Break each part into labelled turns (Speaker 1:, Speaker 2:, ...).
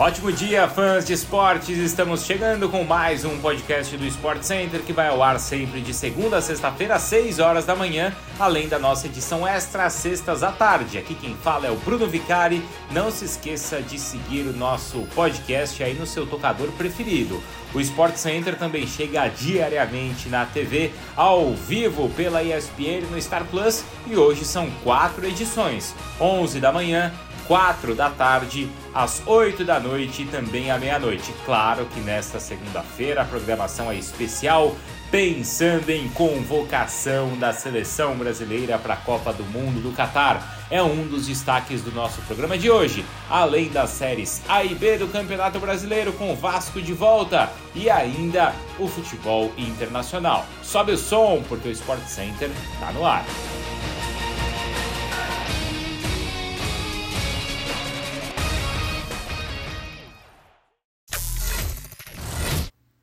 Speaker 1: Ótimo dia, fãs de esportes! Estamos chegando com mais um podcast do Sport Center que vai ao ar sempre de segunda a sexta-feira às 6 horas da manhã, além da nossa edição extra às sextas à tarde. Aqui quem fala é o Bruno Vicari. Não se esqueça de seguir o nosso podcast aí no seu tocador preferido. O Sport Center também chega diariamente na TV, ao vivo pela ESPN no Star Plus e hoje são quatro edições: 11 da manhã, 4 da tarde, às 8 da noite e também à meia-noite. Claro que nesta segunda-feira a programação é especial, pensando em convocação da seleção brasileira para a Copa do Mundo do Catar. É um dos destaques do nosso programa de hoje, além das séries A e B do Campeonato Brasileiro com Vasco de volta e ainda o futebol internacional. Sobe o som porque o Sport Center está no ar.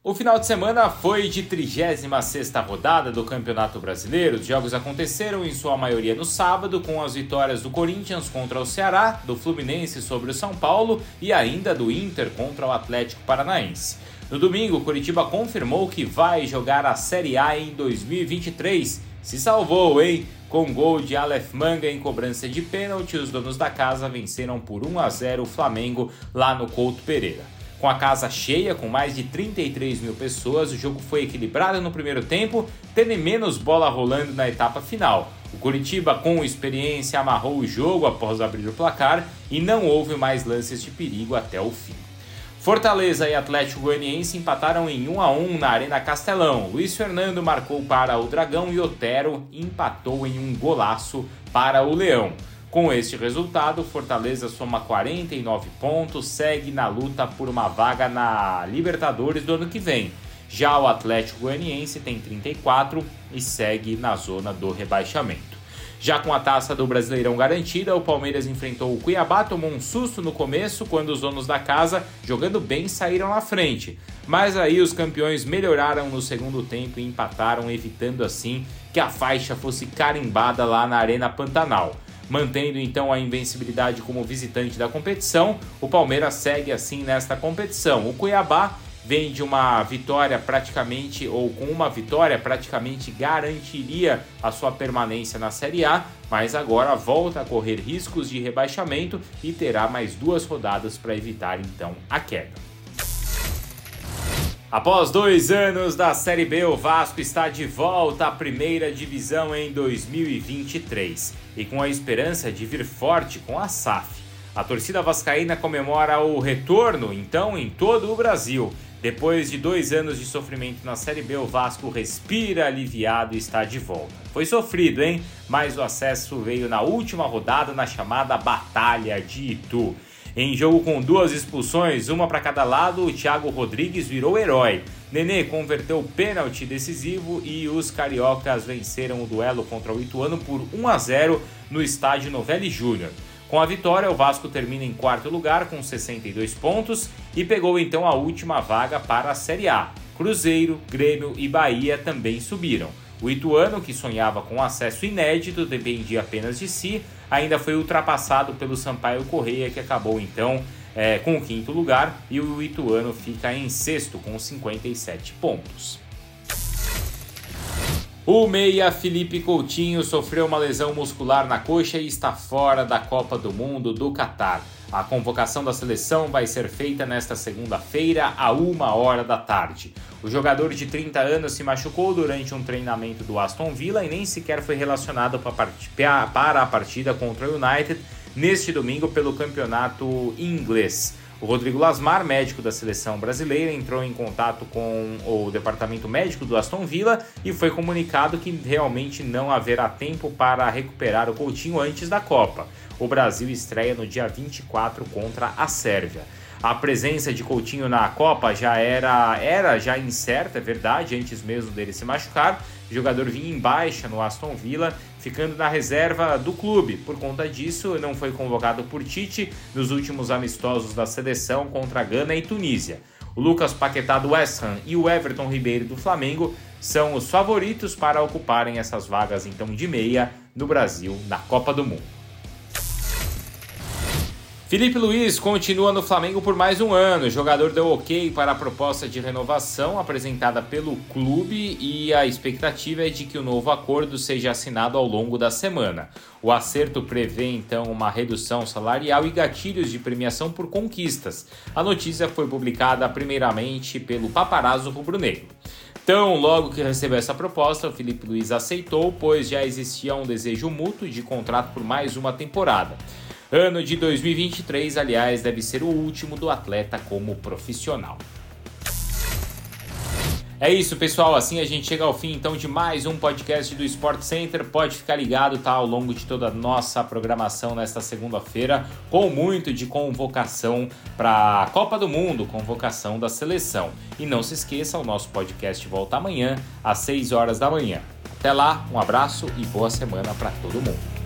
Speaker 1: O final de semana foi de 36ª rodada do Campeonato Brasileiro. Os jogos aconteceram em sua maioria no sábado, com as vitórias do Corinthians contra o Ceará, do Fluminense sobre o São Paulo e ainda do Inter contra o Atlético Paranaense. No domingo, Curitiba confirmou que vai jogar a Série A em 2023. Se salvou, hein? Com gol de Aleph Manga em cobrança de pênalti, os donos da casa venceram por 1 a 0 o Flamengo lá no Couto Pereira. Com a casa cheia, com mais de 33 mil pessoas, o jogo foi equilibrado no primeiro tempo, tendo menos bola rolando na etapa final. O Curitiba, com experiência, amarrou o jogo após abrir o placar e não houve mais lances de perigo até o fim. Fortaleza e Atlético Goianiense empataram em 1 a 1 na Arena Castelão. Luiz Fernando marcou para o Dragão e Otero empatou em um golaço para o Leão. Com este resultado, Fortaleza soma 49 pontos, segue na luta por uma vaga na Libertadores do ano que vem. Já o Atlético Goianiense tem 34 e segue na zona do rebaixamento. Já com a taça do Brasileirão garantida, o Palmeiras enfrentou o Cuiabá, tomou um susto no começo quando os donos da casa, jogando bem, saíram na frente. Mas aí os campeões melhoraram no segundo tempo e empataram, evitando assim que a faixa fosse carimbada lá na Arena Pantanal. Mantendo então a invencibilidade como visitante da competição, o Palmeiras segue assim nesta competição. O Cuiabá vem de uma vitória praticamente, ou com uma vitória praticamente garantiria a sua permanência na Série A, mas agora volta a correr riscos de rebaixamento e terá mais duas rodadas para evitar então a queda. Após dois anos da Série B, o Vasco está de volta à primeira divisão em 2023 e com a esperança de vir forte com a SAF. A torcida vascaína comemora o retorno, então, em todo o Brasil. Depois de dois anos de sofrimento na Série B, o Vasco respira aliviado e está de volta. Foi sofrido, hein? Mas o acesso veio na última rodada na chamada Batalha de Itu. Em jogo com duas expulsões, uma para cada lado, o Thiago Rodrigues virou herói. Nenê converteu o pênalti decisivo e os cariocas venceram o duelo contra o Ituano por 1 a 0 no estádio Novelli Júnior. Com a vitória, o Vasco termina em quarto lugar com 62 pontos e pegou então a última vaga para a Série A. Cruzeiro, Grêmio e Bahia também subiram. O Ituano, que sonhava com acesso inédito, dependia apenas de si, ainda foi ultrapassado pelo Sampaio Correia, que acabou então é, com o quinto lugar, e o Ituano fica em sexto com 57 pontos. O meia Felipe Coutinho sofreu uma lesão muscular na coxa e está fora da Copa do Mundo do Catar. A convocação da seleção vai ser feita nesta segunda-feira, a uma hora da tarde. O jogador de 30 anos se machucou durante um treinamento do Aston Villa e nem sequer foi relacionado para a partida contra o United neste domingo pelo campeonato inglês. O Rodrigo Lasmar, médico da seleção brasileira, entrou em contato com o departamento médico do Aston Villa e foi comunicado que realmente não haverá tempo para recuperar o Coutinho antes da Copa. O Brasil estreia no dia 24 contra a Sérvia. A presença de Coutinho na Copa já era, era já incerta, é verdade, antes mesmo dele se machucar. O jogador vinha em baixa no Aston Villa, ficando na reserva do clube. Por conta disso, não foi convocado por Tite nos últimos amistosos da seleção contra Gana e Tunísia. O Lucas Paquetá do West Ham e o Everton Ribeiro do Flamengo são os favoritos para ocuparem essas vagas então de meia no Brasil na Copa do Mundo. Felipe Luiz continua no Flamengo por mais um ano. O jogador deu ok para a proposta de renovação apresentada pelo clube e a expectativa é de que o novo acordo seja assinado ao longo da semana. O acerto prevê então uma redução salarial e gatilhos de premiação por conquistas. A notícia foi publicada primeiramente pelo paparazzo rubro-negro. Então, logo que recebeu essa proposta, o Felipe Luiz aceitou, pois já existia um desejo mútuo de contrato por mais uma temporada. Ano de 2023, aliás, deve ser o último do atleta como profissional. É isso, pessoal. Assim a gente chega ao fim então de mais um podcast do Sport Center. Pode ficar ligado, tá? Ao longo de toda a nossa programação nesta segunda-feira, com muito de convocação para a Copa do Mundo, convocação da seleção. E não se esqueça, o nosso podcast volta amanhã às 6 horas da manhã. Até lá, um abraço e boa semana para todo mundo.